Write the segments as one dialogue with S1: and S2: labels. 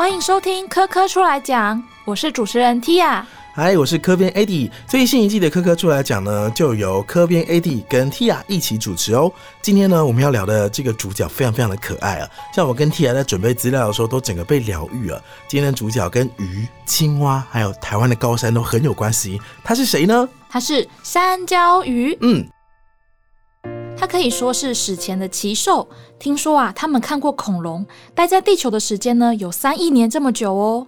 S1: 欢迎收听科科出来讲，我是主持人 Tia。
S2: 嗨，我是科编 AD。最新一季的科科出来讲呢，就由科编 AD 跟 Tia 一起主持哦。今天呢，我们要聊的这个主角非常非常的可爱啊，像我跟 Tia 在准备资料的时候，都整个被疗愈了。今天的主角跟鱼、青蛙还有台湾的高山都很有关系。他是谁呢？
S1: 他是山椒鱼，
S2: 嗯，
S1: 它可以说是史前的奇兽。听说啊，他们看过恐龙，待在地球的时间呢有三亿年这么久哦。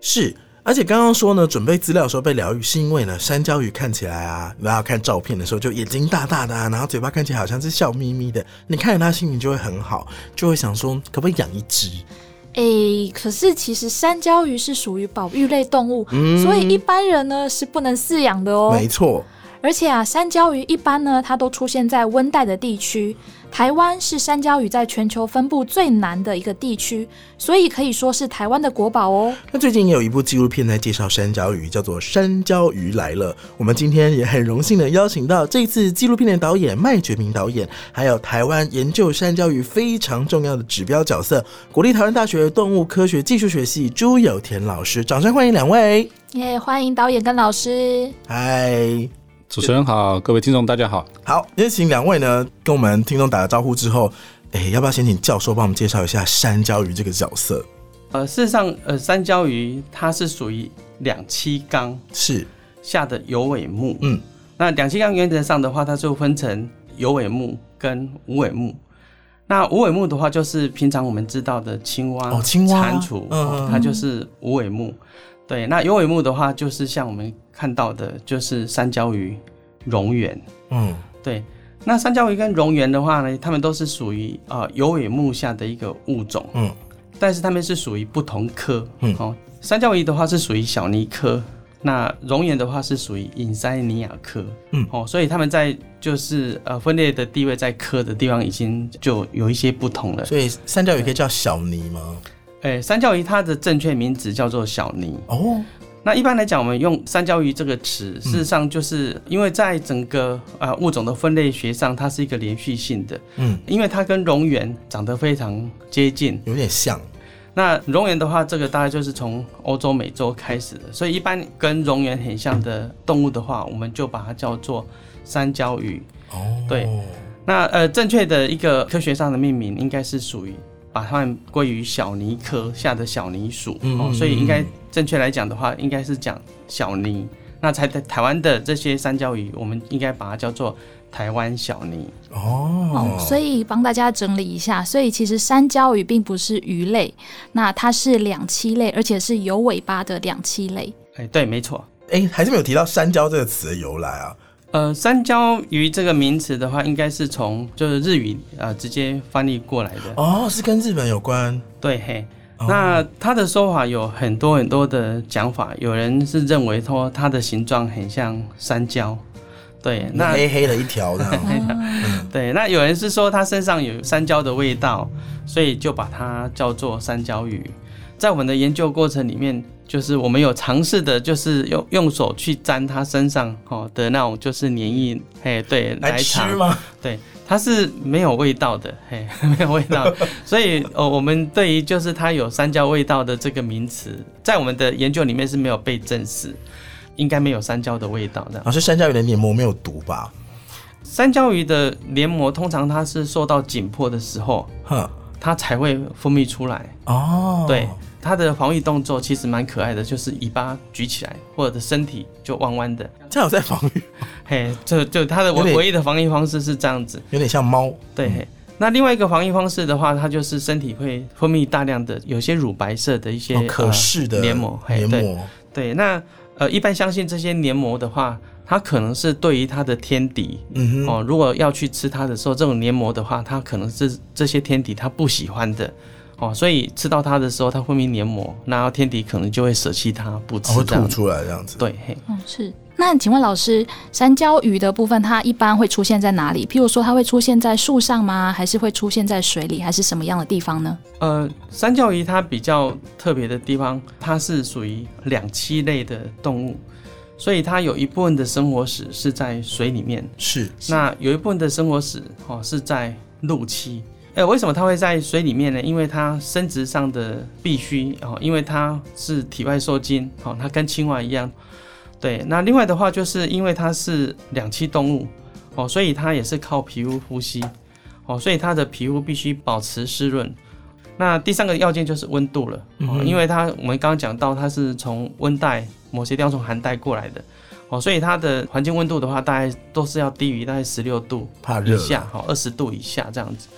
S2: 是。而且刚刚说呢，准备资料的时候被疗愈，是因为呢，山椒鱼看起来啊，然后看照片的时候就眼睛大大的、啊，然后嘴巴看起来好像是笑眯眯的，你看着它心情就会很好，就会想说可不可以养一只？
S1: 诶，可是其实山椒鱼是属于保育类动物，
S2: 嗯
S1: 所以一般人呢是不能饲养的哦。
S2: 没错，
S1: 而且啊，山椒鱼一般呢，它都出现在温带的地区。台湾是山椒鱼在全球分布最南的一个地区，所以可以说是台湾的国宝哦。
S2: 那最近也有一部纪录片在介绍山椒鱼，叫做《山椒鱼来了》。我们今天也很荣幸的邀请到这次纪录片的导演麦觉明导演，还有台湾研究山椒鱼非常重要的指标角色——国立台湾大学动物科学技术学系朱有田老师。掌声欢迎两位！
S1: 耶、欢迎导演跟老师。
S2: 嗨，
S3: 主持人好，各位听众大家好。
S2: 好，先请两位呢跟我们听众打个招呼之后，哎，要不要先请教授帮我们介绍一下山椒鱼这个角色？
S4: 呃，事实上，呃，山椒鱼它是属于两栖纲
S2: 是，
S4: 下的有尾目。
S2: 嗯，
S4: 那两栖纲原则上的话，它就分成有尾目跟无尾目。那无尾目的话，就是平常我们知道的青蛙、
S2: 哦青蛙
S4: 蟾蜍，
S2: 嗯
S4: 哦它就是无尾目。对，那有尾目的话，就是像我们看到的，就是山椒鱼、蝾螈。
S2: 嗯，
S4: 对，那山椒鱼跟蝾螈的话呢，它们都是属于呃有尾目下的一个物种，
S2: 嗯，
S4: 但是它们是属于不同科，
S2: 嗯
S4: 哦，山椒鱼的话是属于小泥科，那蝾螈的话是属于隐鳃尼亚科，
S2: 嗯
S4: 哦，所以它们在就是呃分类的地位在科的地方已经就有一些不同了。
S2: 所以山椒鱼可以叫小泥吗？
S4: 诶，山椒鱼它的正确名字叫做小泥，
S2: 哦，
S4: 那一般来讲，我们用山椒鱼这个词，
S2: 嗯
S4: 事实上就是因为在整个呃物种的分类学上，它是一个连续性的，
S2: 嗯，
S4: 因为它跟蝾螈长得非常接近。
S2: 有点像，
S4: 那蝾螈的话，这个大概就是从欧洲、美洲开始的，所以一般跟蝾螈很像的动物的话，我们就把它叫做山椒鱼。
S2: 哦，
S4: 对。那呃，正确的一个科学上的命名应该是属于把它们归于小泥科下的小泥属、哦，
S2: 嗯嗯
S4: 所以应该
S2: 嗯
S4: 正确来讲的话，应该是讲小泥。那才在台湾的这些山椒鱼，我们应该把它叫做台湾小泥。
S2: 哦
S1: 哦，，所以帮大家整理一下，所以其实山椒鱼并不是鱼类，那它是两栖类，而且是有尾巴的两栖类。
S4: 哎，对，没错。
S2: 哎、还是没有提到山椒这个词的由来啊。
S4: 呃，山椒鱼这个名词的话，应该是从就是日语呃直接翻译过来的。
S2: 哦，是跟日本有关。
S4: 对，嘿。
S2: 哦
S4: 那它的说法有很多很多的讲法，有人是认为说它的形状很像山椒，对，那
S2: 黑黑的一条 的，
S4: 对，那有人是说它身上有山椒的味道，所以就把它叫做山椒鱼。在我们的研究过程里面，就是我们有尝试的，就是用用手去沾它身上哦的那种就是黏液，嘿，对，
S2: 来吃
S4: 尝，
S2: 吗？
S4: 对，它是没有味道的，嘿，没有味道。所以哦，我们对于就是它有三椒味道的这个名词，在我们的研究里面是没有被证实，应该没有三椒的味道这样。
S2: 老师，山椒鱼的黏膜没有毒吧？
S4: 山椒鱼的黏膜通常它是受到紧迫的时候，
S2: 哼，
S4: 它才会分泌出来。
S2: 哦，
S4: 对，它的防御动作其实蛮可爱的，就是尾巴举起来，或者身体就弯弯的。
S2: 这样有在防御，
S4: 嘿，就就它的唯唯一的防御方式是这样子。
S2: 有点像猫。
S4: 对，嘿。那另外一个防御方式的话，它就是身体会分泌大量的有些乳白色的一些、
S2: 哦，可视的
S4: 呃黏膜，
S2: 黏膜，
S4: 对，那呃一般相信这些黏膜的话，它可能是对于它的天敌。
S2: 嗯哼，
S4: 哦，如果要去吃它的时候，这种黏膜的话，它可能是这些天敌它不喜欢的哦，所以吃到它的时候，它分泌黏膜，然后天敌可能就会舍弃它不
S2: 哦会
S4: 吃这样子。
S2: 吐出来这样子。
S4: 对，嘿，
S1: 嗯，是。那请问老师，山椒鱼的部分它一般会出现在哪里？譬如说，它会出现在树上吗？还是会出现在水里？还是什么样的地方呢？
S4: 呃，山椒鱼它比较特别的地方，它是属于两栖类的动物，所以它有一部分的生活史是在水里面，
S2: 是，
S4: 那有一部分的生活史哦是在陆栖。呃，为什么它会在水里面呢？因为它生殖上的必须哦，因为它是体外受精，哦，它跟青蛙一样。对，那另外的话，就是因为它是两栖动物，哦，所以它也是靠皮肤呼吸，哦，所以它的皮肤必须保持湿润。那第三个要件就是温度了，哦，因为它我们刚刚讲到它是从温带某些地方从寒带过来的，哦，所以它的环境温度的话，大概都是要低于大概十六度以下，哈，二十度以下这样子，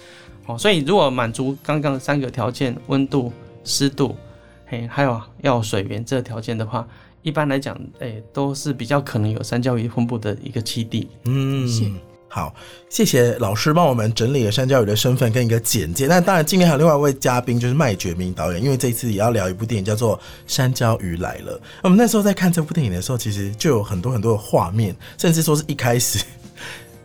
S4: 哦，所以如果满足刚刚三个条件，温度、湿度，嘿，还有要水源这个条件的话，一般来讲，哎，都是比较可能有山椒鱼分布的一个栖地。
S2: 嗯
S1: 是，
S2: 好，谢谢老师帮我们整理了山椒鱼的身份跟一个简介。那当然，今天还有另外一位嘉宾，就是麦觉明导演，因为这一次也要聊一部电影，叫做《山椒鱼来了》。我们那时候在看这部电影的时候，其实就有很多很多的画面，甚至说是一开始。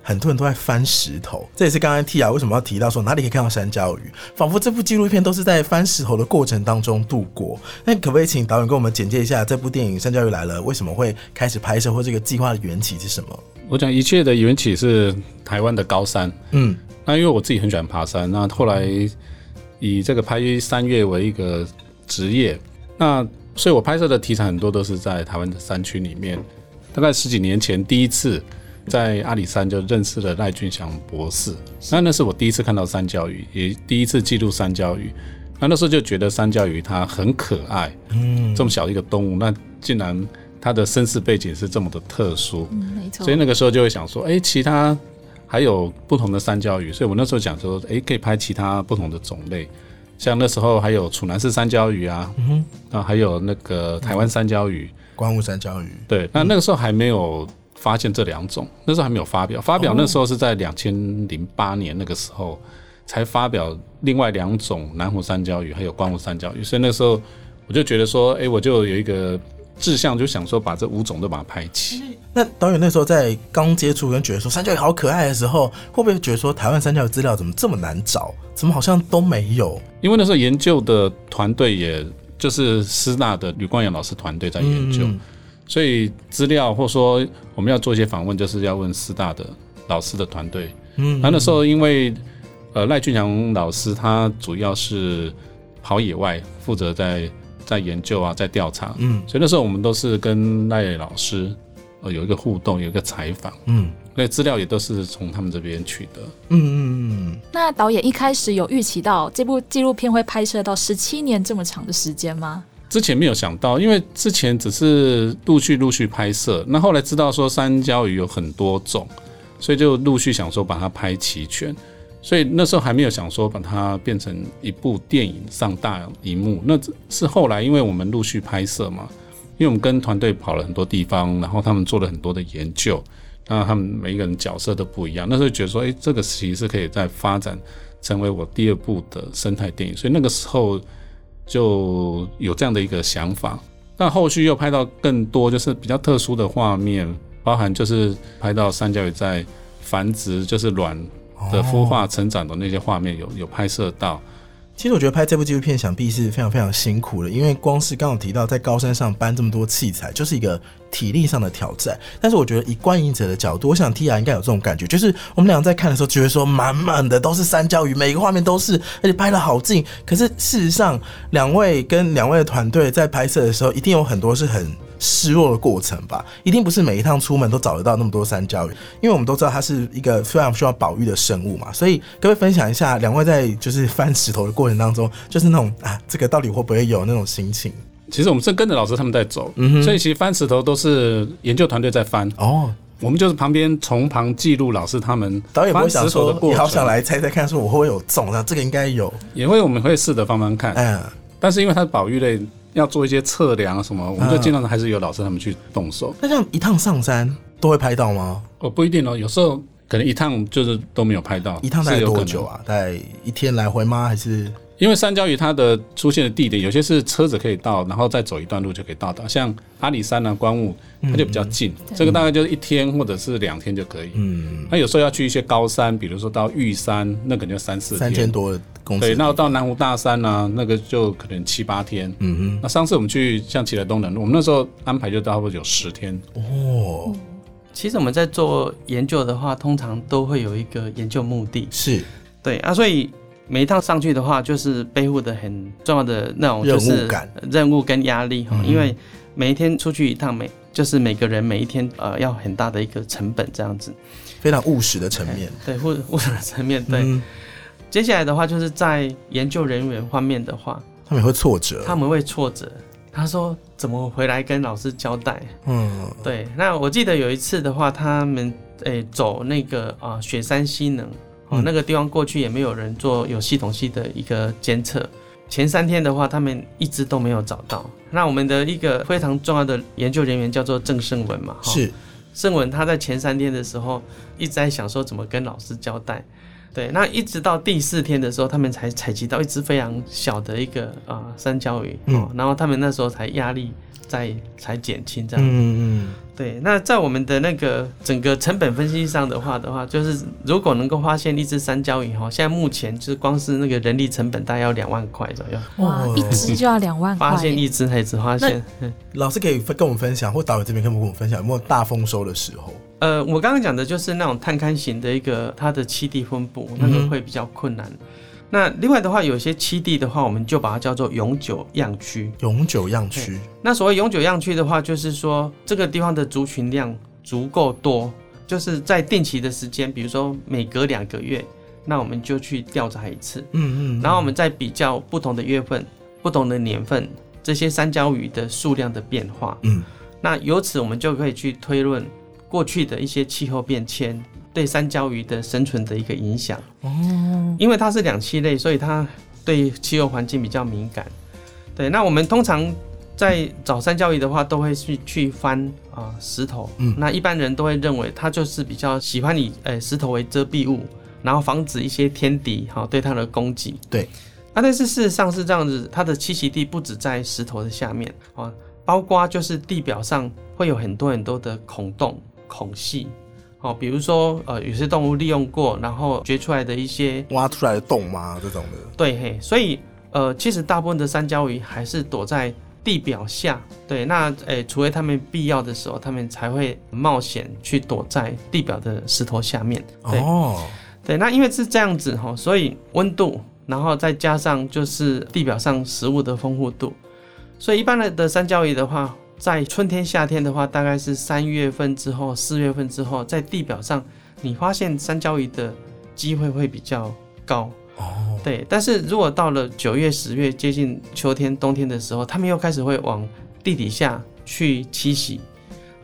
S2: 很多人都在翻石头，这也是刚刚 T 啊为什么要提到说哪里可以看到山椒鱼，仿佛这部纪录片都是在翻石头的过程当中度过。那可不可以请导演跟我们简介一下这部电影《山椒鱼来了》为什么会开始拍摄，或这个计划的缘起是什么？
S3: 我讲一切的缘起是台湾的高山。
S2: 嗯
S3: 那因为我自己很喜欢爬山，那后来以这个拍山岳为一个职业，那所以我拍摄的题材很多都是在台湾的山区里面。大概十几年前，第一次在阿里山就认识了赖俊祥博士，那那是我第一次看到三角鱼，也第一次记录三角鱼。那那时候就觉得三角鱼它很可爱，
S2: 嗯，
S3: 这么小一个动物，那竟然它的身世背景是这么的特殊，
S1: 嗯，没错。
S3: 所以。那个时候就会想说，哎、其他还有不同的三角鱼，所以我那时候想说，哎、可以拍其他不同的种类，像那时候还有楚南氏三椒鱼啊，
S2: 嗯哼。
S3: 啊，还有那个台湾三椒鱼，
S2: 关雾三椒鱼，
S3: 对，那那个时候还没有发现这两种，那时候还没有发表，发表那时候是在两千零八年那个时候才发表另外两种南湖山椒鱼还有关雾山椒鱼，所以那时候我就觉得说，哎、我就有一个志向，就想说把这五种都把它拍齐。
S2: 那导演那时候在刚接触跟觉得说山椒鱼好可爱的时候，会不会觉得说台湾山椒鱼资料怎么这么难找？怎么好像都没有？
S3: 因为那时候研究的团队也就是师大的吕光远老师团队在研究，
S2: 嗯
S3: 所以资料或说我们要做一些访问，就是要问师大的老师的团队。
S2: 嗯
S3: 那那时候因为呃赖俊祥老师他主要是跑野外，负责在在研究啊，在调查，
S2: 嗯
S3: 所以那时候我们都是跟赖老师呃有一个互动，有一个采访，
S2: 嗯
S3: 那资料也都是从他们这边取得。
S2: 嗯嗯嗯，
S1: 那导演一开始有预期到这部纪录片会拍摄到十七年这么长的时间吗？
S3: 之前没有想到，因为之前只是陆续陆续拍摄，那后来知道说三焦鱼有很多种，所以就陆续想说把它拍齐全。所以那时候还没有想说把它变成一部电影上大荧幕，那是后来因为我们陆续拍摄嘛，因为我们跟团队跑了很多地方，然后他们做了很多的研究，那他们每一个人角色都不一样，那时候觉得说，诶，这个其实是可以再发展成为我第二部的生态电影，所以那个时候就有这样的一个想法。但后续又拍到更多就是比较特殊的画面，包含就是拍到三角鱼在繁殖，就是卵的孵化成长的那些画面有有拍摄到。
S2: 其实我觉得拍这部纪录片想必是非常非常辛苦的，因为光是刚刚提到在高山上搬这么多器材，就是一个体力上的挑战。但是我觉得以观影者的角度，我想 T R 应该有这种感觉，就是我们俩在看的时候，觉得说满满的都是山椒鱼，每一个画面都是，而且拍的好近。可是事实上，两位跟两位的团队在拍摄的时候，一定有很多是很失落的过程吧？一定不是每一趟出门都找得到那么多山椒鱼，因为我们都知道它是一个非常需要保育的生物嘛。所以各位分享一下，两位在就是翻石头的过程当中，就是那种啊，这个到底会不会有那种心情？
S3: 其实我们是跟着老师他们在走，
S2: 嗯哼
S3: 所以其实翻石头都是研究团队在翻，
S2: 哦，
S3: 我们就是旁边从旁记录老师他们
S2: 导演不会想说，
S3: 过程，
S2: 也好想来猜猜看，说我会不会有中？那这个应该有，
S3: 也会我们会试着翻翻看，
S2: 嗯，
S3: 但是因为它是保育类，要做一些测量啊什么，我们就
S2: 嗯
S3: 尽量还是由老师他们去动手。
S2: 那这样一趟上山都会拍到吗？
S3: 哦，不一定哦，有时候可能一趟就是都没有拍到，
S2: 一趟大概多久？啊？大概一天来回吗？还是
S3: 因为三焦鱼它的出现的地点，有些是车子可以到，然后再走一段路就可以到达。像阿里山啊、观雾，它就比较近，这个大概就是一天或者是两天就可以。
S2: 嗯
S3: 那有时候要去一些高山，比如说到玉山，那可能就三四天。
S2: 三千多的公
S3: 对，
S2: 尺？
S3: 那到南湖大山呢、那个就可能七八天。
S2: 嗯
S3: 那上次我们去像奇来东南路，我们那时候安排就差不多有十天。
S2: 哼，哦，
S4: 其实我们在做研究的话，通常都会有一个研究目的，
S2: 是，
S4: 对啊，所以每一趟上去的话，就是背负的很重要的那种就是
S2: 任务感
S4: 任务跟压力哈，
S2: 嗯
S4: 因为每一天出去一趟，每就是每个人每一天呃要很大的一个成本这样子。
S2: 非常务实的层面。
S4: 对，或或者层面对。
S2: 嗯，
S4: 接下来的话，就是在研究人员方面的话，
S2: 他们也会挫折。
S4: 他们会挫折。他说怎么回来跟老师交代？
S2: 嗯，
S4: 对，那我记得有一次的话，他们诶、走那个啊、雪山西能哦、
S2: 嗯。
S4: 那个地方过去也没有人做有系统性的一个监测。前三天的话，他们一直都没有找到。那我们的一个非常重要的研究人员叫做郑胜文嘛，哈。
S2: 是。
S4: 胜文他在前三天的时候一直在想说怎么跟老师交代，对，那一直到第四天的时候，他们才采集到一只非常小的一个啊、三角鱼，
S2: 嗯。
S4: 哦，然后他们那时候才压力在才减轻这样，
S2: 嗯嗯
S4: 对，那在我们的那个整个成本分析上的话的话，就是如果能够发现一只三焦鱼哈，现在目前就是光是那个人力成本大概要两万块左右，
S1: 哇，
S2: 哦
S1: 一只就要两万块
S4: 发现
S1: 耶，
S4: 一只才只发现，嗯
S2: 老师可以跟我们分享，或导演这边可以跟我们分享有没有大丰收的时候？
S4: 呃，我刚刚讲的就是那种探勘型的一个它的栖地分布，那个会比较困难。那另外的话，有些栖地的话，我们就把它叫做永久样区。
S2: 永久样区，
S4: 那所谓永久样区的话，就是说这个地方的族群量足够多，就是在定期的时间，比如说每隔两个月，那我们就去调查一次，
S2: 嗯嗯，
S4: 然后我们再比较不同的月份、不同的年份这些山椒鱼的数量的变化。
S2: 嗯
S4: 那由此我们就可以去推论过去的一些气候变迁对山椒鱼的生存的一个影响。
S2: 哦，
S4: 因为它是两栖类，所以它对气候环境比较敏感。对，那我们通常在早山教育的话，都会去去翻啊、石头。
S2: 嗯
S4: 那一般人都会认为它就是比较喜欢以呃石头为遮蔽物，然后防止一些天敌哈、对它的攻击。
S2: 对。
S4: 啊，但是事实上是这样子，它的栖息地不止在石头的下面啊，包括就是地表上会有很多很多的孔洞、孔隙。哦，比如说，呃，有些动物利用过，然后掘出来的一些
S2: 挖出来的洞吗？这种的，
S4: 对嘿，所以呃，其实大部分的山椒鱼还是躲在地表下。对，那诶，除非他们必要的时候，他们才会冒险去躲在地表的石头下面。对、
S2: 哦，
S4: 对，那因为是这样子哈，所以温度，然后再加上就是地表上食物的丰富度，所以一般的的山椒鱼的话，在春天、夏天的话，大概是三月份之后、四月份之后，在地表上你发现山椒鱼的机会会比较高。
S2: 哦，
S4: 对，但是如果到了九月、十月，接近秋天、冬天的时候，它们又开始会往地底下去栖息。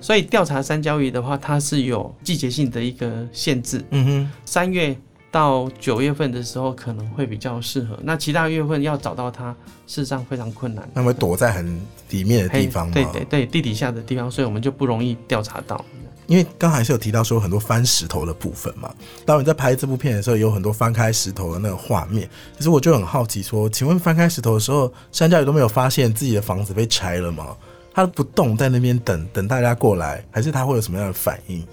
S4: 所以调查山椒鱼的话，它是有季节性的一个限制。
S2: 嗯哼，
S4: 三月到九月份的时候可能会比较适合，那其他月份要找到它，事实上非常困难。
S2: 那么躲在很里面的地方吗？
S4: 对对对，地底下的地方，所以我们就不容易调查到。
S2: 因为刚还是有提到说很多翻石头的部分嘛，导演在拍这部片的时候有很多翻开石头的那个画面，其实我就很好奇说，请问翻开石头的时候，山椒鱼都没有发现自己的房子被拆了吗？它不动在那边等等大家过来，还是他会有什么样的反应？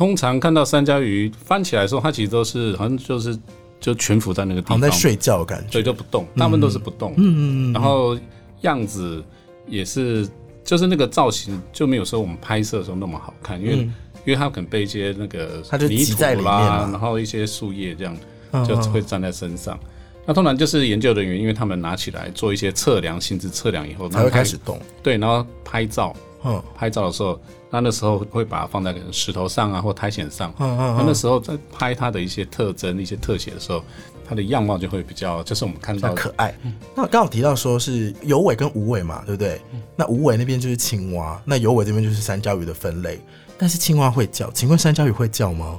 S3: 通常看到山椒鱼翻起来的时候，它其实都是好像就是就蜷伏在那个地方，
S2: 像在睡觉的感觉。
S3: 所以就不动，大部分都是不动。
S2: 嗯嗯嗯，
S3: 然后样子也是，就是那个造型就没有说我们拍摄的时候那么好看，因为、
S2: 嗯
S3: 因为它可能被一些那个
S2: 它就
S3: 泥土
S2: 挤在里面
S3: 啦，
S2: 嘛
S3: 然后一些树叶这样就会粘在身上。那通常就是研究人员，因为他们拿起来做一些测量、性质测量以后，
S2: 才会开始动。
S3: 对，然后拍照，
S2: 嗯
S3: 拍照的时候，那那时候会把它放在可能石头上啊，或苔藓上。
S2: 嗯嗯
S3: 那那时候在拍它的一些特征、一些特写的时候，它的样貌就会比较，就是我们看到
S2: 可爱。那刚好提到说是有尾跟无尾嘛，对不对？那无尾那边就是青蛙，那有尾这边就是山椒鱼的分类。但是青蛙会叫，请问山椒鱼会叫吗？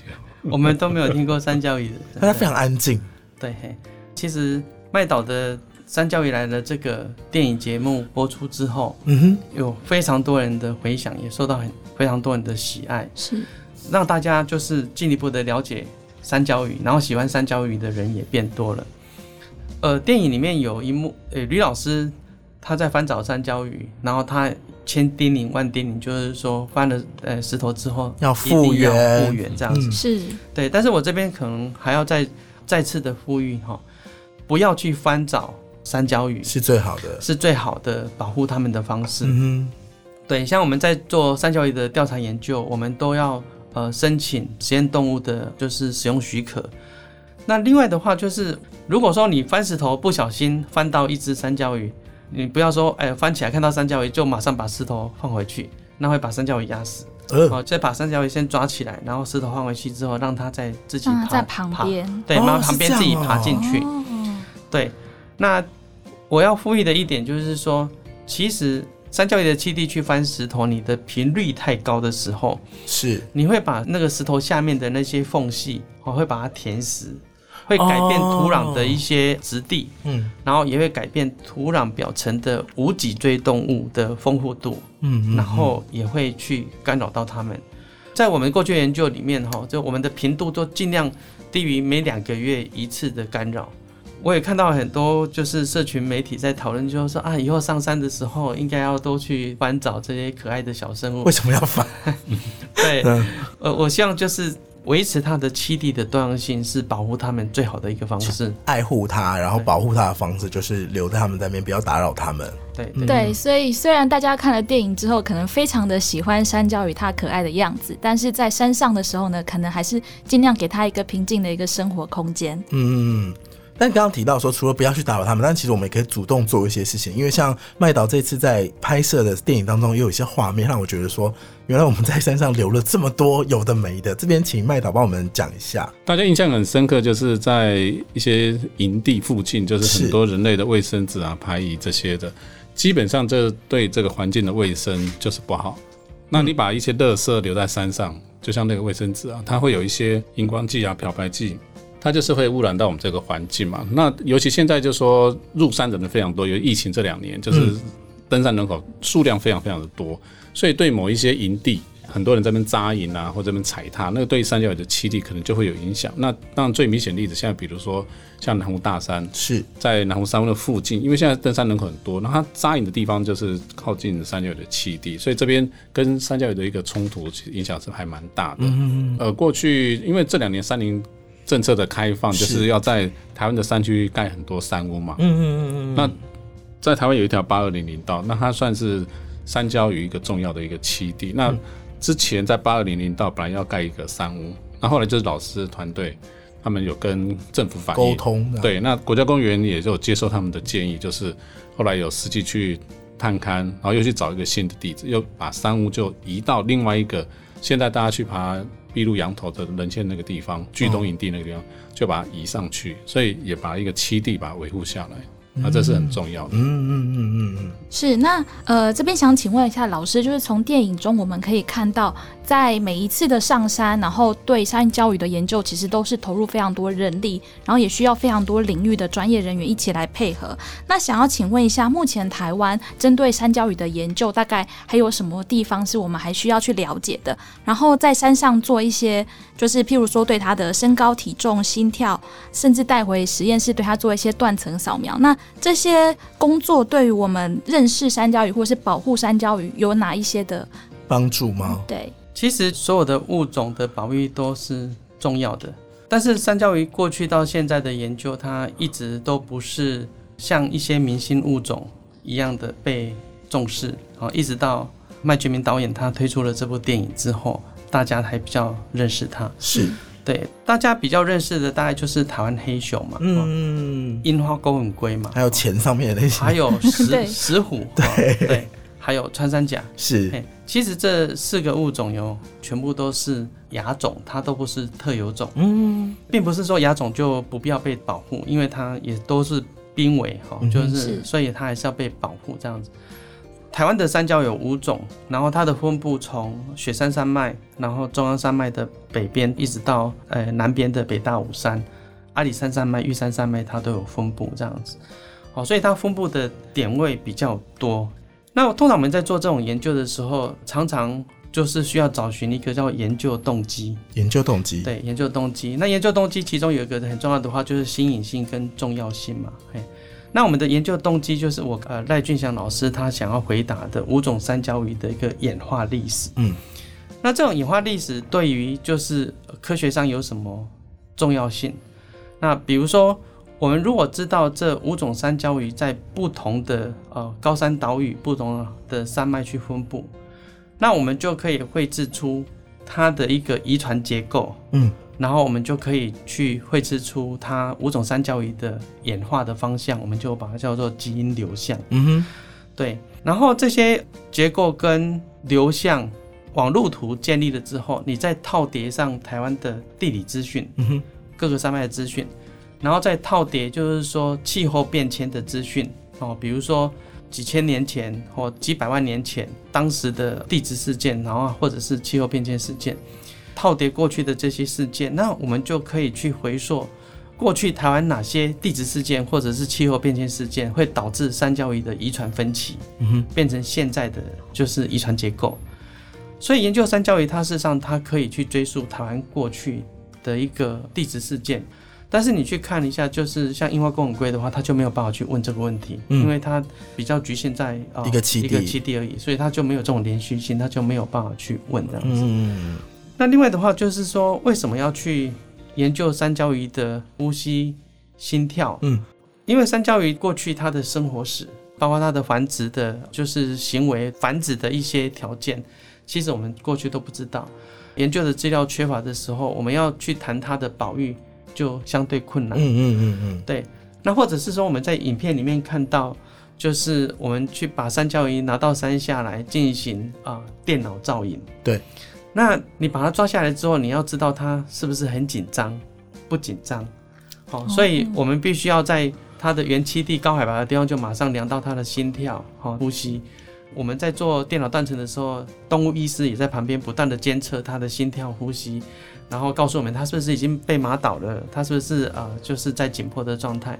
S4: 我们都没有听过山椒鱼的，
S2: 但它非常安静。
S4: 对，嘿其实麦岛的《山椒鱼来了》这个电影节目播出之后，
S2: 嗯哼。
S4: 有非常多人的回响，也受到很非常多人的喜爱，
S1: 是。
S4: 让大家就是进一步的了解三角鱼，然后喜欢三角鱼的人也变多了。呃，电影里面有一幕，呃，吕老师他在翻找三角鱼，然后他千叮咛万叮咛，就是说翻了呃石头之后
S2: 要复原。
S4: 要复原这样子。
S2: 嗯。
S1: 是，
S4: 对，但是我这边可能还要再再次的呼吁哈，不要去翻找山椒鱼，，
S2: 是最好的。
S4: 是最好的保护它们的方式。
S2: 嗯
S4: 对，像我们在做三角鱼的调查研究，我们都要呃申请实验动物的就是使用许可。那另外的话就是，如果说你翻石头不小心翻到一只三角鱼，你不要说，哎，翻起来看到三角鱼就马上把石头放回去，那会把三角鱼压死。
S2: 呃，
S4: 哦，再把三角鱼先抓起来，然后石头放回去之后，让它再自己
S1: 在旁
S4: 爬
S1: 边。
S4: 对，
S2: 哦
S4: 然后旁边自己爬进去。
S1: 哦
S4: 对，那我要呼吁的一点就是说，其实三角鱼的栖地去翻石头，你的频率太高的时候，
S2: 是
S4: 你会把那个石头下面的那些缝隙，哦，会把它填实，会改变土壤的一些质地，
S2: 嗯
S4: 然后也会改变土壤表层的无脊椎动物的丰富度，
S2: 嗯，嗯
S4: 然后也会去干扰到它们。在我们过去研究里面，哈，就我们的频度都尽量低于每两个月一次的干扰。我也看到很多就是社群媒体在讨论，就是说啊，以后上山的时候应该要多去翻找这些可爱的小生物
S2: 为。什么要翻？
S4: 对，
S2: 嗯
S4: 呃，我希望就是维持它的栖地的多样性，是保护它们最好的一个方式。
S2: 爱护它，然后保护它的方式就是留在它们在那边，不要打扰它们。
S4: 对对
S1: 对，所以虽然大家看了电影之后，可能非常的喜欢山椒与它可爱的样子，但是在山上的时候呢，可能还是尽量给它一个平静的一个生活空间。
S2: 嗯嗯嗯。但刚刚提到说，除了不要去打扰他们，但其实我们也可以主动做一些事情。因为像麦导这次在拍摄的电影当中，也有一些画面让我觉得说，原来我们在山上留了这么多有的没的。这边请麦导帮我们讲一下。
S3: 大家印象很深刻，就是在一些营地附近，就是很多人类的卫生纸啊、排椅这些的，基本上这对这个环境的卫生就是不好。那你把一些垃圾留在山上，就像那个卫生纸啊，它会有一些荧光剂啊、漂白剂，它就是会污染到我们这个环境嘛。那尤其现在就说入山的人非常多，有疫情这两年就是登山人口数量非常非常的多，所以对某一些营地，很多人在那边扎营啊，或者这边踩踏，那个对山脚鱼的栖地可能就会有影响。那当然最明显例子，现在比如说像南湖大山，
S2: 是
S3: 在南湖山的附近，因为现在登山人口很多，那它扎营的地方就是靠近山脚鱼的栖地，所以这边跟山脚鱼的一个冲突，其实影响是还蛮大的。
S2: 嗯
S3: 呃，过去因为这两年山林政策的开放，就是是要在台湾的山区盖很多山屋嘛。
S2: 嗯嗯嗯嗯，
S3: 那在台湾有一条八二零零道，那它算是山椒鱼一个重要的一个栖地。那之前在八二零零道本来要盖一个山屋，那后来就是老师团队他们有跟政府反映，
S2: 沟通的，
S3: 对，那国家公园也就接受他们的建议，就是后来有司机去探勘，然后又去找一个新的地址，又把山屋就移到另外一个现在大家去爬碧路羊头的人线那个地方，巨东营地那个地方，就把它移上去，所以也把一个七地把它维护下来，那这是很重要的。
S2: 嗯嗯嗯嗯嗯，
S1: 是，那呃，这边想请问一下老师，就是从电影中我们可以看到，在每一次的上山，然后对山椒鱼的研究，其实都是投入非常多人力，然后也需要非常多领域的专业人员一起来配合。那想要请问一下，目前台湾针对山椒鱼的研究，大概还有什么地方是我们还需要去了解的？然后在山上做一些，就是譬如说对他的身高、体重、心跳，甚至带回实验室对他做一些断层扫描。那这些工作对于我们认识山椒鱼或是保护山椒鱼有哪一些的？
S2: 帮助吗？
S1: 对，
S4: 其实所有的物种的保育都是重要的，但是山椒鱼过去到现在的研究，它一直都不是像一些明星物种一样的被重视啊，一直到麦觉明导演他推出了这部电影之后，大家才比较认识它。
S2: 是，
S4: 对，大家比较认识的大概就是台湾黑熊嘛，哦。
S2: 嗯，
S4: 樱花钩吻龟嘛，
S2: 还有钱上面的那些，
S4: 还有 石石虎，对。对，还有穿山甲。
S2: 是。
S4: 哎，其实这四个物种有全部都是亚种，它都不是特有种，
S2: 嗯。
S4: 并不是说亚种就不必要被保护，因为它也都是濒危哈，就是
S1: 是。
S4: 所以它还是要被保护这样子。台湾的山椒有五种，然后它的分布从雪山山脉，然后中央山脉的北边，一直到呃南边的北大武山、阿里山山脉、玉山山脉，它都有分布这样子。哦，所以它分布的点位比较多。那通常我们在做这种研究的时候，常常就是需要找寻一个叫研究动机。
S2: 研究动机，
S4: 对，研究动机。那研究动机其中有一个很重要的话，就是新颖性跟重要性嘛。嘿，那我们的研究动机就是我呃赖俊祥老师他想要回答的五种山椒鱼的一个演化历史。
S2: 嗯，
S4: 那这种演化历史对于就是呃科学上有什么重要性？那比如说，我们如果知道这五种山椒鱼在不同的呃高山岛屿、不同的山脉去分布，那我们就可以绘制出它的一个遗传结构。
S2: 嗯，
S4: 然后我们就可以去绘制出它五种三角鱼的演化的方向，我们就把它叫做基因流向。
S2: 嗯哼，
S4: 对，然后这些结构跟流向网路图建立了之后，你再套叠上台湾的地理资讯，
S2: 嗯哼，
S4: 各个山脉的资讯，然后再套叠就是说气候变迁的资讯哦，比如说几千年前或几百万年前当时的地质事件，然后或者是气候变迁事件，套叠过去的这些事件，那我们就可以去回溯过去台湾哪些地质事件或者是气候变迁事件会导致山椒鱼的遗传分歧，
S2: 嗯哼，
S4: 变成现在的就是遗传结构。所以研究山椒鱼，它事实上它可以去追溯台湾过去的一个地质事件。但是你去看一下，就是像樱花公文龟的话，它就没有办法去问这个问题，
S2: 嗯
S4: 因为它比较局限在、呃
S2: 一个基地
S4: 一个栖地而已，所以它就没有这种连续性，它就没有办法去问这样子。
S2: 嗯，
S4: 那另外的话，就是说为什么要去研究三焦鱼的呼吸、心跳？
S2: 嗯，
S4: 因为三焦鱼过去它的生活史，包括它的繁殖的，就是行为繁殖的一些条件，其实我们过去都不知道。研究的资料缺乏的时候，我们要去谈它的保育就相对困难。
S2: 嗯嗯嗯嗯，对
S4: 那或者是说我们在影片里面看到，就是我们去把三焦鱼拿到山下来进行啊、电脑造影。
S2: 对。
S4: 那你把它抓下来之后，你要知道它是不是很紧张，不紧张。好、所以我们必须要在它的原栖地高海拔的地方就马上量到它的心跳、好、呼吸。我们在做电脑断层的时候，动物医师也在旁边不断的监测它的心跳、呼吸，然后告诉我们它是不是已经被麻倒了，它是不是呃就是在紧迫的状态。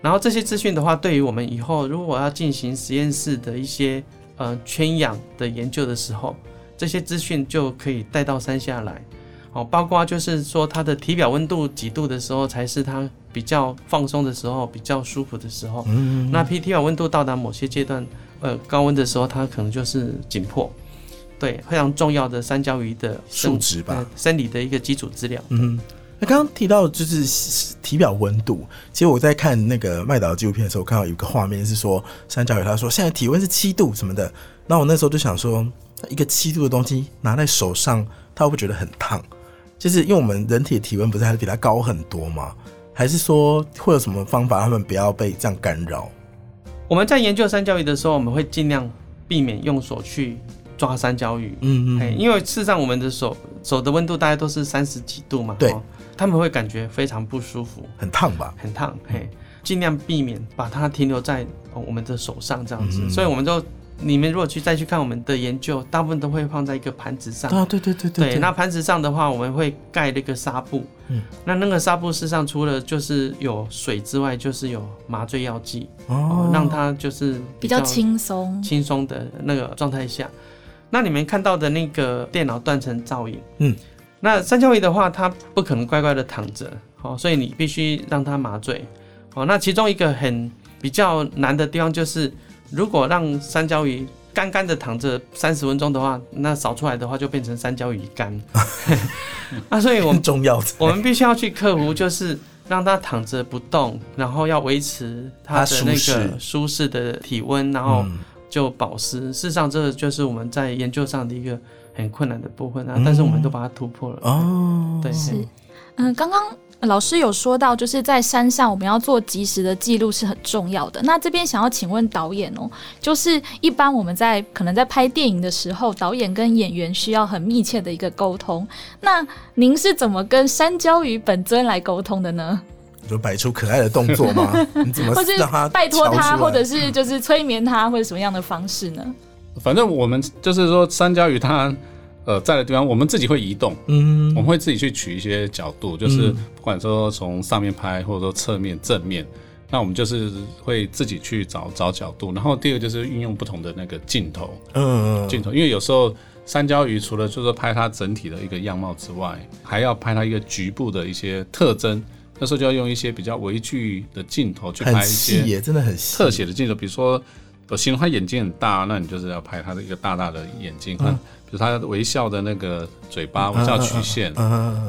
S4: 然后这些资讯的话，对于我们以后如果要进行实验室的一些呃圈养的研究的时候，这些资讯就可以带到山下来。哦，包括就是说它的体表温度几度的时候才是它比较放松的时候，比较舒服的时候。
S2: 嗯，
S4: 那 P 体表温度到达某些阶段，呃，高温的时候，它可能就是紧迫。对，非常重要的山椒鱼的生
S2: 数值吧
S4: 呃，生理的一个基础资料。
S2: 嗯，那刚刚提到就是体表温度，其实我在看那个麦岛的纪录片的时候，我看到有一个画面是说三角鱼，他说现在体温是七度什么的，那我那时候就想说，一个七度的东西拿在手上，他会不会觉得很烫？就是因为我们人体的体温不是还是比它高很多吗？还是说会有什么方法，他们不要被这样干扰？
S4: 我们在研究三角鱼的时候，我们会尽量避免用手去抓三角鱼。哎，
S2: 嗯嗯，
S4: 因为事实上我们的手手的温度大概都是三十几度嘛，
S2: 对
S4: 哦，他们会感觉非常不舒服，
S2: 很烫吧？
S4: 很烫，嘿，尽量避免把它停留在哦我们的手上这样子。
S2: 嗯
S4: 所以我们就你们如果去再去看我们的研究，大部分都会放在一个盘子上。
S2: 啊，对对对
S4: 对，那盘子上的话，我们会盖那个纱布。
S2: 嗯，
S4: 那那个纱布事实上除了就是有水之外，就是有麻醉药剂，哦。
S2: 哦，
S4: 让它就是
S1: 比较轻松。
S4: 轻松的那个状态下，那你们看到的那个电脑断层造影，
S2: 嗯，
S4: 那三焦鱼的话，它不可能乖乖的躺着，哦、所以你必须让它麻醉，哦、那其中一个很比较难的地方就是，如果让三焦鱼干干的躺着三十分钟的话，那扫出来的话就变成三焦鱼干，啊，所以我们
S2: 重要。的，
S4: 我们必须要去克服，就是让它躺着不动，然后要维持它的那个舒适。的体温，然后
S2: 嗯。
S4: 就保湿。事实上，这个就是我们在研究上的一个很困难的部分啊，
S2: 嗯。
S4: 但是我们都把它突破了。
S2: 哦，
S4: 对，
S1: 是。嗯，刚刚老师有说到，就是在山上我们要做及时的记录是很重要的。那这边想要请问导演哦，就是一般我们在可能在拍电影的时候，导演跟演员需要很密切的一个沟通。那您是怎么跟山椒鱼本尊来沟通的呢？
S2: 你就摆出可爱的动作吗？你怎么
S1: 或是
S2: 让他
S1: 拜托他，或者是就是催眠他，或者什么样的方式呢？
S3: 反正我们就是说山椒鱼它呃在的地方，我们自己会移动，
S2: 嗯
S3: 我们会自己去取一些角度，就是
S2: 嗯
S3: 不管说从上面拍，或者说侧面、正面，那我们就是会自己去找找角度。然后第二个就是运用不同的那个镜头，
S2: 嗯
S3: 镜头，因为有时候三焦鱼除了就是拍它整体的一个样貌之外，还要拍它一个局部的一些特征。那时候就要用一些比较微距的镜头去拍一些
S2: 细耶，真的很，
S3: 特写的镜头，比如说我形容他眼睛很大，那你就是要拍他的一个大大的眼睛，嗯，比如他微笑的那个嘴巴、微笑曲线，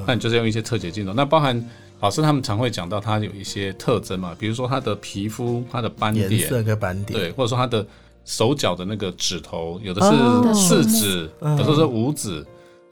S3: 那你就是用一些特写镜头。那包含老师他们常会讲到他有一些特征嘛，比如说他的皮肤、他的斑
S2: 颜
S3: 点，
S2: 色跟斑点，
S3: 对，或者说他的手脚的那个指头，有的
S2: 哦。
S3: 是四指，
S2: 嗯。
S3: 有的是五指。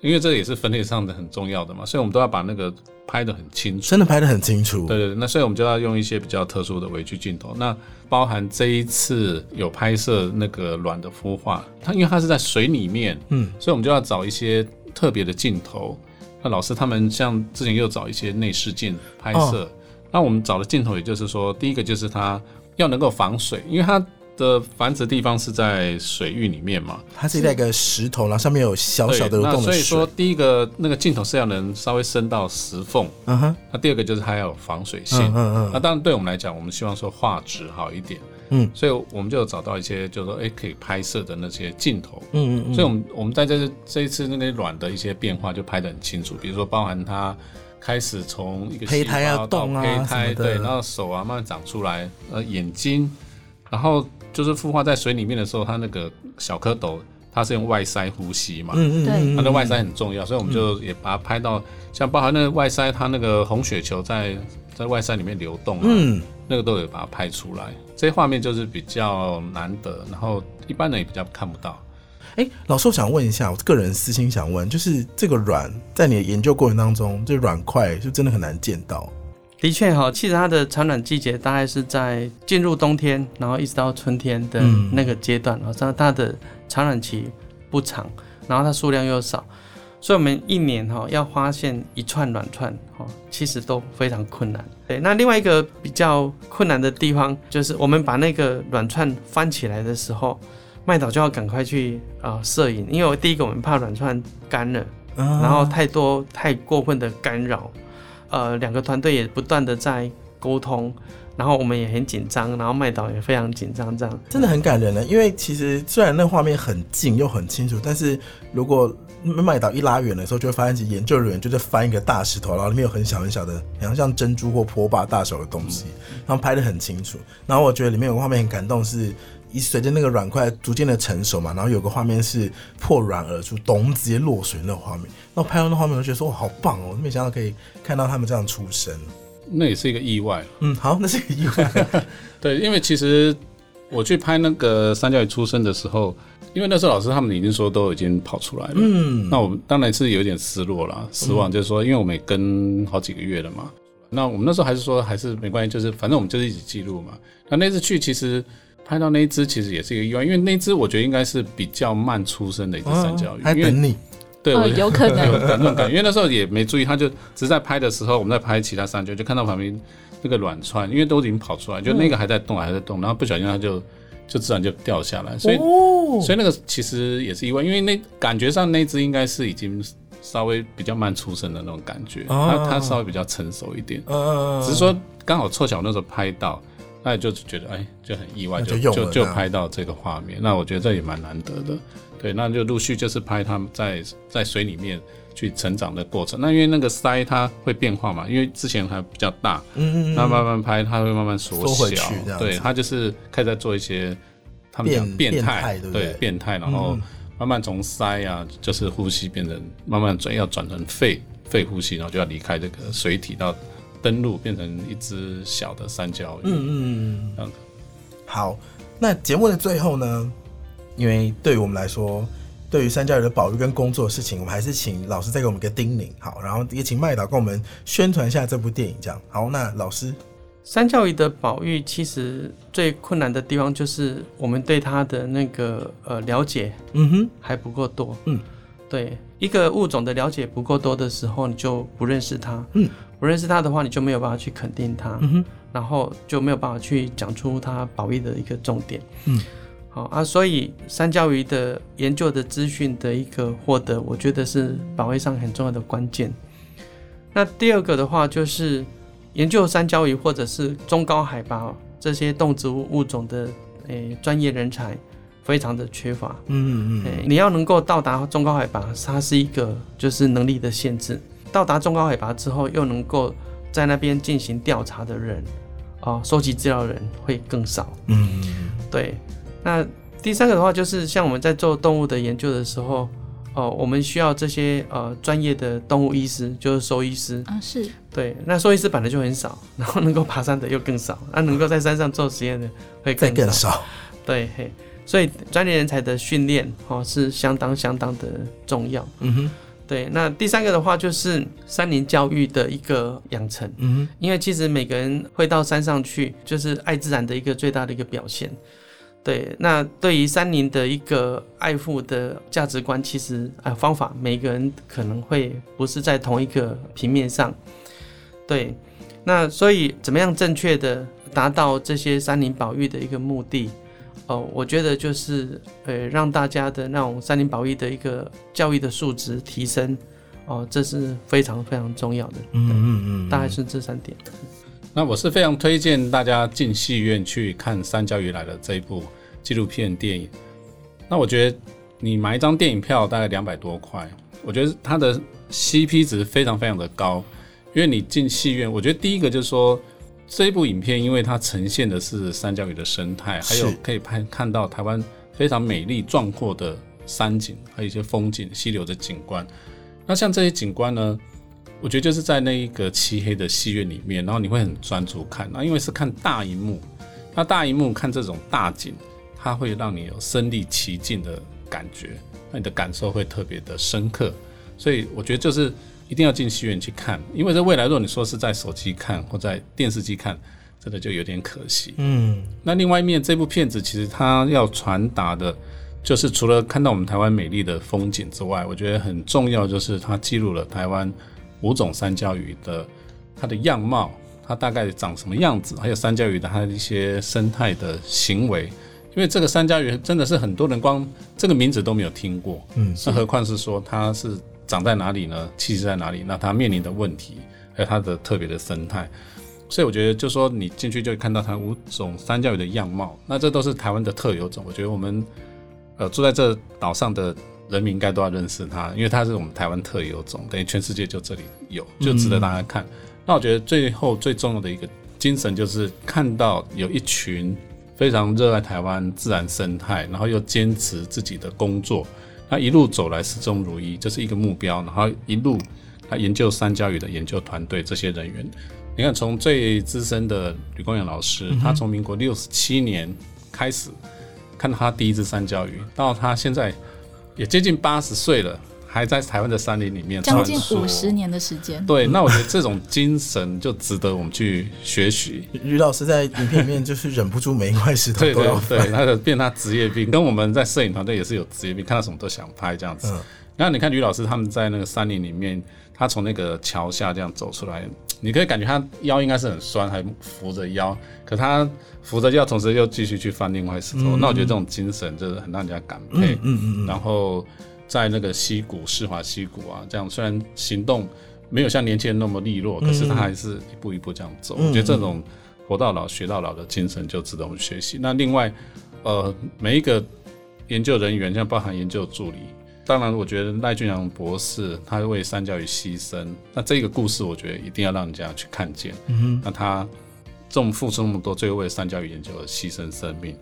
S3: 因为这也是分类上的很重要的嘛，所以我们都要把那个拍得很清楚。
S2: 真的拍得很清楚。
S3: 对对对，那所以我们就要用一些比较特殊的微距镜头。那包含这一次有拍摄那个卵的孵化，它因为它是在水里面，
S2: 嗯，
S3: 所以我们就要找一些特别的镜头。那老师他们像之前又找一些内视镜拍摄，那我们找的镜头，也就是说，第一个就是它要能够防水，因为它的繁殖地方是在水域里面嘛，
S2: 它是在一个石头，然后上面有小小的
S3: 对
S2: 流动的水。
S3: 那所以说，第一个那个镜头是要能稍微伸到石缝，
S2: 嗯哼，
S3: 那第二个就是它要有防水性。
S2: 嗯嗯嗯
S3: 那当然，对我们来讲，我们希望说画质好一点，
S2: 嗯，
S3: 所以我们就找到一些，就是说，哎、可以拍摄的那些镜头。
S2: 嗯嗯嗯，
S3: 所以，我们我们在这这一次那个卵的一些变化就拍得很清楚，比如说包含它开始从一个
S2: 胚胎要动啊
S3: 胚胎对，然后手啊慢慢长出来，呃，眼睛，然后就是孵化在水里面的时候，它那个小蝌蚪它是用外鳃呼吸嘛，
S2: 嗯嗯
S1: 对
S2: 嗯，
S3: 它的外鳃很重要，所以我们就也把它拍到，像包含那个外鳃，它那个红血球在在外鳃里面流动啊，
S2: 嗯，
S3: 那个都有把它拍出来。这些画面就是比较难得，然后一般人也比较看不到。
S2: 哎，老师，我想问一下，我个人私心想问，就是这个卵在你的研究过程当中，这卵块就真的很难见到。
S4: 的确哈，其实它的产卵季节大概是在进入冬天，然后一直到春天的
S2: 嗯
S4: 那个阶段，然后它的产卵期不长，然后它数量又少，所以我们一年哈要发现一串卵串哈，其实都非常困难。对，那另外一个比较困难的地方就是我们把那个卵串翻起来的时候，麦导就要赶快去啊、呃摄影，因为第一个我们怕卵串干了。
S2: 然
S4: 然后太多太过分的干扰，呃，两个团队也不断的在沟通，然后我们也很紧张，然后麦导也非常紧张，这样
S2: 真的很感人呢，因为其实虽然那画面很近又很清楚，但是如果麦岛一拉远的时候，就会发现其实研究人员就在翻一个大石头，然后里面有很小很小的，好像像珍珠或波霸大小的东西，然后拍的很清楚。然后我觉得里面有个画面很感动是。一随着那个软块逐渐的成熟嘛，然后有个画面是破卵而出，咚直接落水那个画面。那我拍到那画面，我就觉得说哇，好棒哦！没想到可以看到他们这样出生。
S3: 那也是一个意外。
S2: 嗯，好，那是一个意外。
S3: 对，因为其实我去拍那个三角鱼出生的时候，因为那时候老师他们已经说都已经跑出来了，
S2: 嗯，
S3: 那我们当然是有点失落了，失望，就是说，因为我们也跟好几个月了嘛，那我们那时候还是说还是没关系，就是反正我们就是一起记录嘛。那那次去其实拍到那一只其实也是一个意外，因为那只我觉得应该是比较慢出生的一只三角鱼，因为
S2: 还等你。
S3: 对，
S1: 呃
S3: 我
S1: 有可能。
S3: 有感动感，因为那时候也没注意，他就只是在拍的时候，我们在拍其他三角，就看到旁边那个卵串，因为都已经跑出来，就那个还在动，还在动，然后不小心它就就自然就掉下来，所以、
S2: 哦，
S3: 所以那个其实也是意外，因为那感觉上那只应该是已经稍微比较慢出生的那种感觉，
S2: 哦
S3: 它它稍微比较成熟一点，
S2: 嗯，
S3: 只是说刚好凑巧那时候拍到。那就是觉得哎，就很意外，
S2: 就
S3: 就就拍到这个画面。那我觉得这也蛮难得的，对。那就陆续就是拍他们在在水里面去成长的过程。那因为那个鳃它会变化嘛，因为之前还比较大，
S2: 嗯，嗯
S3: 那慢慢拍它会慢慢缩小对，它就是开始在做一些他们讲
S2: 变
S3: 变态，
S2: 对
S3: 变态，然后
S2: 嗯
S3: 慢慢从鳃啊，就是呼吸变成慢慢转要转成肺肺呼吸，然后就要离开这个水体到登陆，变成一只小的三角鱼，
S2: 嗯嗯
S3: 这样子。
S2: 好，那节目的最后呢，因为对于我们来说，对于三角鱼的保育跟工作的事情，我们还是请老师再给我们一个叮咛。好，然后也请麦导跟我们宣传一下这部电影。这样好，那老师，
S4: 三角鱼的保育其实最困难的地方就是我们对它的那个呃了解
S2: 嗯哼，
S4: 还不够多。
S2: 嗯，
S4: 对，一个物种的了解不够多的时候，你就不认识它。
S2: 嗯，
S4: 不认识它的话，你就没有办法去肯定它。
S2: 嗯，
S4: 然后就没有办法去讲出它保育的一个重点。
S2: 嗯，
S4: 好啊，所以三角鱼的研究的资讯的一个获得，我觉得是保育上很重要的关键。那第二个的话，就是研究三角鱼或者是中高海拔这些动植物物种的诶专业人才非常的缺乏。
S2: 嗯嗯
S4: 诶，你要能够到达中高海拔，它是一个就是能力的限制。到达中高海拔之后，又能够在那边进行调查的人，啊、收集资料的人会更少。
S2: 嗯
S4: 对，那第三个的话，就是像我们在做动物的研究的时候，哦、我们需要这些呃专业的动物医师，就是兽医师。
S1: 啊，是
S4: 对，那兽医师本来就很少，然后能够爬山的又更少，那、能够在山上做实验的会
S2: 再
S4: 更
S2: 更少。
S4: 对，嘿，所以专业人才的训练哦是相当相当的重要。
S2: 嗯哼，
S4: 对对，那第三个的话就是山林教育的一个养成，
S2: 嗯
S4: 因为其实每个人会到山上去，就是爱自然的一个最大的一个表现。对，那对于山林的一个爱护的价值观，其实啊、方法，每个人可能会不是在同一个平面上。对，那所以怎么样正确的达到这些山林保育的一个目的？哦，我觉得就是呃，让大家的那种山林保育的一个教育的素质提升，哦，这是非常非常重要的。
S2: 嗯嗯嗯，
S4: 大概是这三点。
S3: 那我是非常推荐大家进戏院去看《三教鱼来了》这一部纪录片电影。那我觉得你买一张电影票大概两百多块，我觉得它的 CP 值非常非常的高，因为你进戏院，我觉得第一个就是说这一部影片，因为它呈现的是三角鱼的生态，还有可以拍看到台湾非常美丽壮阔的山景，还有一些风景、溪流的景观。那像这些景观呢，我觉得就是在那一个漆黑的戏院里面，然后你会很专注看，那因为是看大荧幕，那大荧幕看这种大景，它会让你有身临其境的感觉，那你的感受会特别的深刻，所以我觉得就是一定要进戏院去看，因为在未来如果你说是在手机看或在电视机看，真的就有点可惜。
S2: 嗯
S3: 那另外一面，这部片子其实它要传达的，就是除了看到我们台湾美丽的风景之外，我觉得很重要就是它记录了台湾五种三焦鱼的它的样貌，它大概长什么样子，还有三焦鱼的它的一些生态的行为。因为这个山椒鱼真的是很多人光这个名字都没有听过，
S2: 嗯，
S3: 那何况是说它是长在哪里呢？栖息在哪里？那它面临的问题，还有它的特别的生态。所以我觉得，就说你进去就会看到它五种山椒鱼的样貌，那这都是台湾的特有种。我觉得我们呃住在这岛上的人民应该都要认识它，因为它是我们台湾特有种，等于全世界就这里有，就值得大家看。那我觉得最后最重要的一个精神就是看到有一群非常热爱台湾自然生态，然后又坚持自己的工作，他一路走来始终如一，这是一个目标，然后一路他研究三焦鱼的研究团队这些人员，你看从最资深的吕光远老师，他从民国六十七年开始看到他第一只三焦鱼，到他现在也接近八十岁了，还在台湾的山林里面
S1: 将近五十年的时间。
S3: 对，那我觉得这种精神就值得我们去学习。
S2: 于老师在影片里面就是忍不住每一块石头
S3: 对对
S2: 都要
S3: 对，他的变他职业病，跟我们在摄影团队也是有职业病，看到什么都想拍这样子。
S2: 嗯
S3: 然后你看于老师他们在那个山林里面，他从那个桥下这样走出来，你可以感觉他腰应该是很酸，还扶着腰，可他扶着腰，同时又继续去翻另外石头。那我觉得这种精神就是很让人家感佩。
S2: 嗯嗯嗯
S3: 然后在那个溪谷、世华溪谷啊，这样虽然行动没有像年轻人那么利落，可是他还是一步一步这样走。
S2: 嗯
S3: 我觉得这种活到老学到老的精神就值得我们学习。那另外，呃，每一个研究人员，像包含研究助理，当然我觉得赖俊阳博士他为三教育牺牲，那这个故事我觉得一定要让人家去看见。
S2: 嗯
S3: 那他这么付出那么多，最后为三教育研究而牺牲生命。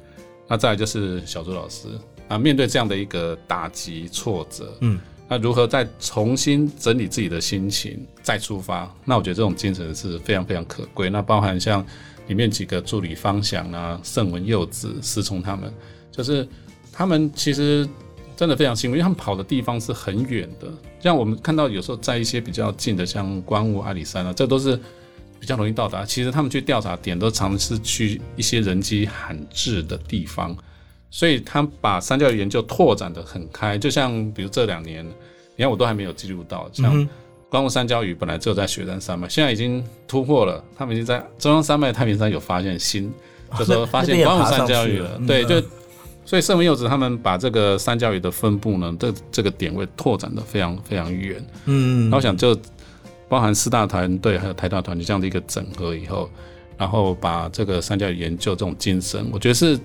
S3: 那再来就是小朱老师啊，面对这样的一个打击挫折，
S2: 嗯，
S3: 那如何再重新整理自己的心情，再出发？那我觉得这种精神是非常非常可贵。那包含像里面几个助理方翔啊、盛文柚子、思聪他们，就是他们其实真的非常辛苦，因为他们跑的地方是很远的。像我们看到有时候在一些比较近的，像关雾、阿里山啊，这都是比较容易到达。其实他们去调查点都常是去一些人迹罕至的地方，所以他把三教研究拓展的很开。就像比如这两年，你看我都还没有记录到，像关雾三焦鱼本来只有在雪山山脉，现在已经突破了，他们已经在中央山脉太平山有发现新，就说发现关雾三焦鱼了。对，就所以圣文柚子他们把这个三焦鱼的分布呢，这这个点位拓展的非常非常远。
S2: 嗯
S3: 那我想就包含四大团队还有台大团队这样的一个整合以后，然后把这个三教育研究这种精神，我觉得是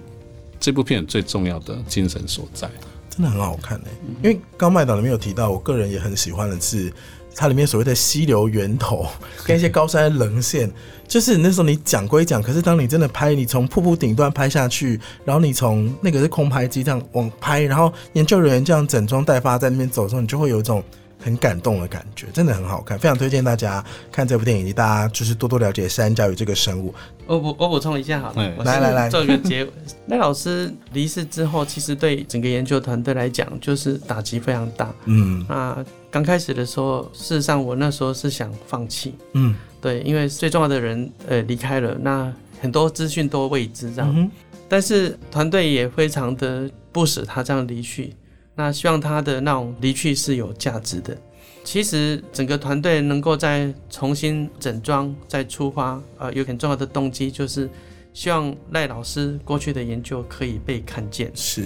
S3: 这部片最重要的精神所在。
S2: 真的很好看诶、因为刚麦岛里面有提到，我个人也很喜欢的是它里面所谓的溪流源头 跟一些高山棱线，就是那时候你讲归讲，可是当你真的拍，你从瀑布顶端拍下去，然后你从那个是空拍机这样往拍，然后研究人员这样整装待发在那边走的时候，你就会有一种很感动的感觉，真的很好看，非常推荐大家看这部电影，以及大家就是多多了解山椒鱼这个生物。
S4: 我补我补充一下好我
S2: 来来来
S4: 做一个结尾。赖老师离世之后，其实对整个研究团队来讲，就是打击非常大。
S2: 嗯
S4: 那刚开始的时候，事实上我那时候是想放弃，
S2: 嗯
S4: 对，因为最重要的人呃离开了，那很多资讯都未知这样。
S2: 嗯，
S4: 但是团队也非常的不舍他这样离去，那希望他的那种离去是有价值的。其实整个团队能够再重新整装、再出发，呃，有很重要的动机就是希望赖老师过去的研究可以被看见。
S2: 是，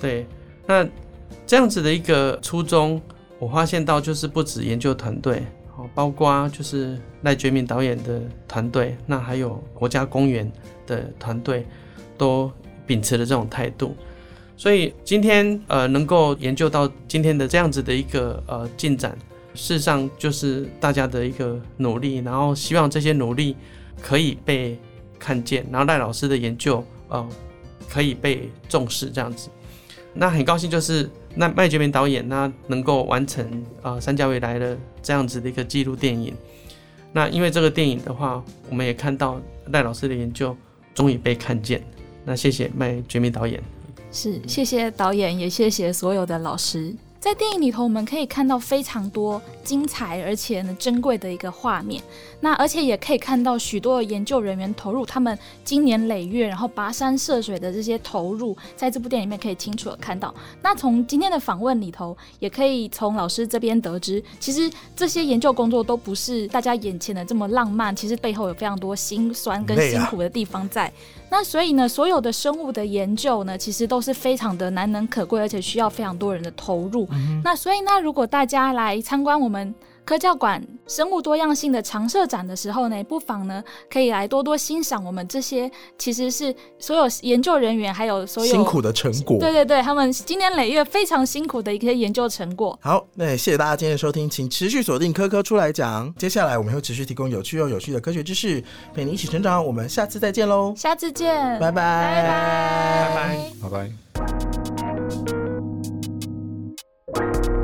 S4: 对，那这样子的一个初衷，我发现到就是不止研究团队，哦，包括就是赖觉明导演的团队，那还有国家公园的团队，都秉持了这种态度。所以今天呃能够研究到今天的这样子的一个呃进展，事实上就是大家的一个努力，然后希望这些努力可以被看见，然后赖老师的研究呃可以被重视这样子。那很高兴就是那麦觉明导演他能够完成呃三家未来的这样子的一个纪录电影。那因为这个电影的话，我们也看到赖老师的研究终于被看见。那谢谢麦觉明导演。
S1: 是，谢谢导演，也谢谢所有的老师。在电影里头，我们可以看到非常多精彩而且呢珍贵的一个画面。那而且也可以看到许多的研究人员投入他们经年累月，然后跋山涉水的这些投入，在这部电影里面可以清楚的看到。那从今天的访问里头，也可以从老师这边得知，其实这些研究工作都不是大家眼前的这么浪漫，其实背后有非常多辛酸跟辛苦的地方在。那所以呢，所有的生物的研究呢，其实都是非常的难能可贵，而且需要非常多人的投入。那所以呢，如果大家来参观我们科教馆生物多样性的常设展的时候呢，不妨呢可以来多多欣赏我们这些其实是所有研究人员还有所有
S2: 辛苦的成果。
S1: 对对对，他们今年累月非常辛苦的一些研究成果。
S2: 好，那也谢谢大家今天的收听，请持续锁定科科出来讲。接下来我们会持续提供有趣又有趣的科学知识，陪你一起成长。我们下次再见喽，
S1: 下次见，
S2: 拜拜，
S1: 拜拜，
S4: 拜
S3: 拜拜。
S5: 拜。